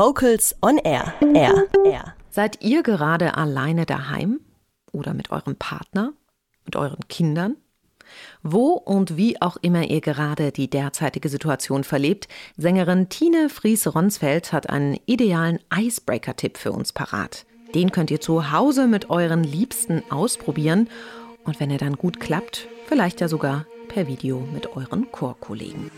Vocals on Air. Air. Air. Seid ihr gerade alleine daheim? Oder mit eurem Partner? Mit euren Kindern? Wo und wie auch immer ihr gerade die derzeitige Situation verlebt, Sängerin Tine Fries-Ronsfeld hat einen idealen Icebreaker-Tipp für uns parat. Den könnt ihr zu Hause mit euren Liebsten ausprobieren und wenn er dann gut klappt, vielleicht ja sogar per Video mit euren Chorkollegen.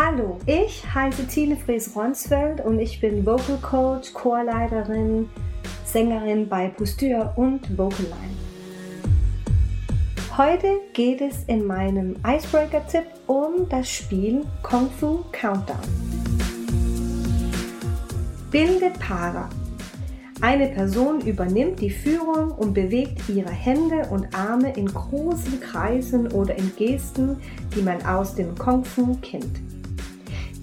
Hallo, ich heiße Tine Fries-Ronsfeld und ich bin Vocal Coach, Chorleiterin, Sängerin bei Posture und Vocal Line. Heute geht es in meinem Icebreaker-Tipp um das Spiel Kung Fu Countdown. Bilde Paare. Eine Person übernimmt die Führung und bewegt ihre Hände und Arme in großen Kreisen oder in Gesten, die man aus dem Kung Fu kennt.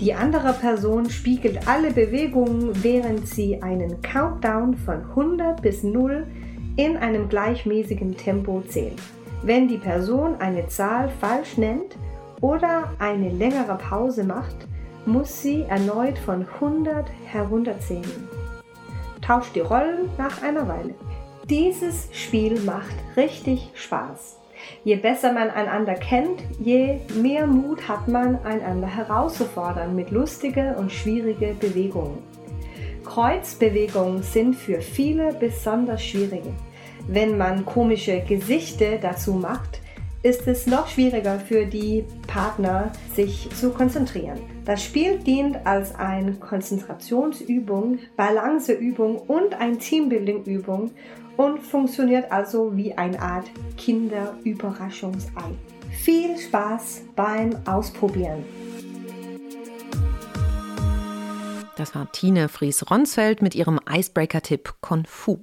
Die andere Person spiegelt alle Bewegungen, während sie einen Countdown von 100 bis 0 in einem gleichmäßigen Tempo zählt. Wenn die Person eine Zahl falsch nennt oder eine längere Pause macht, muss sie erneut von 100 herunterzählen. Tauscht die Rollen nach einer Weile. Dieses Spiel macht richtig Spaß. Je besser man einander kennt, je mehr Mut hat man, einander herauszufordern mit lustigen und schwierigen Bewegungen. Kreuzbewegungen sind für viele besonders schwierige. Wenn man komische Gesichter dazu macht, ist es noch schwieriger für die Partner, sich zu konzentrieren. Das Spiel dient als eine Konzentrationsübung, Balanceübung und ein Teambuildingübung und funktioniert also wie eine Art Kinderüberraschungsei. Viel Spaß beim Ausprobieren! Das war Tine Fries-Ronsfeld mit ihrem Icebreaker-Tipp Confu.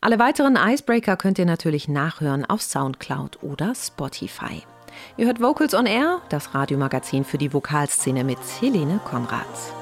Alle weiteren Icebreaker könnt ihr natürlich nachhören auf Soundcloud oder Spotify. Ihr hört Vocals on Air, das Radiomagazin für die Vokalszene mit Helene Konrads.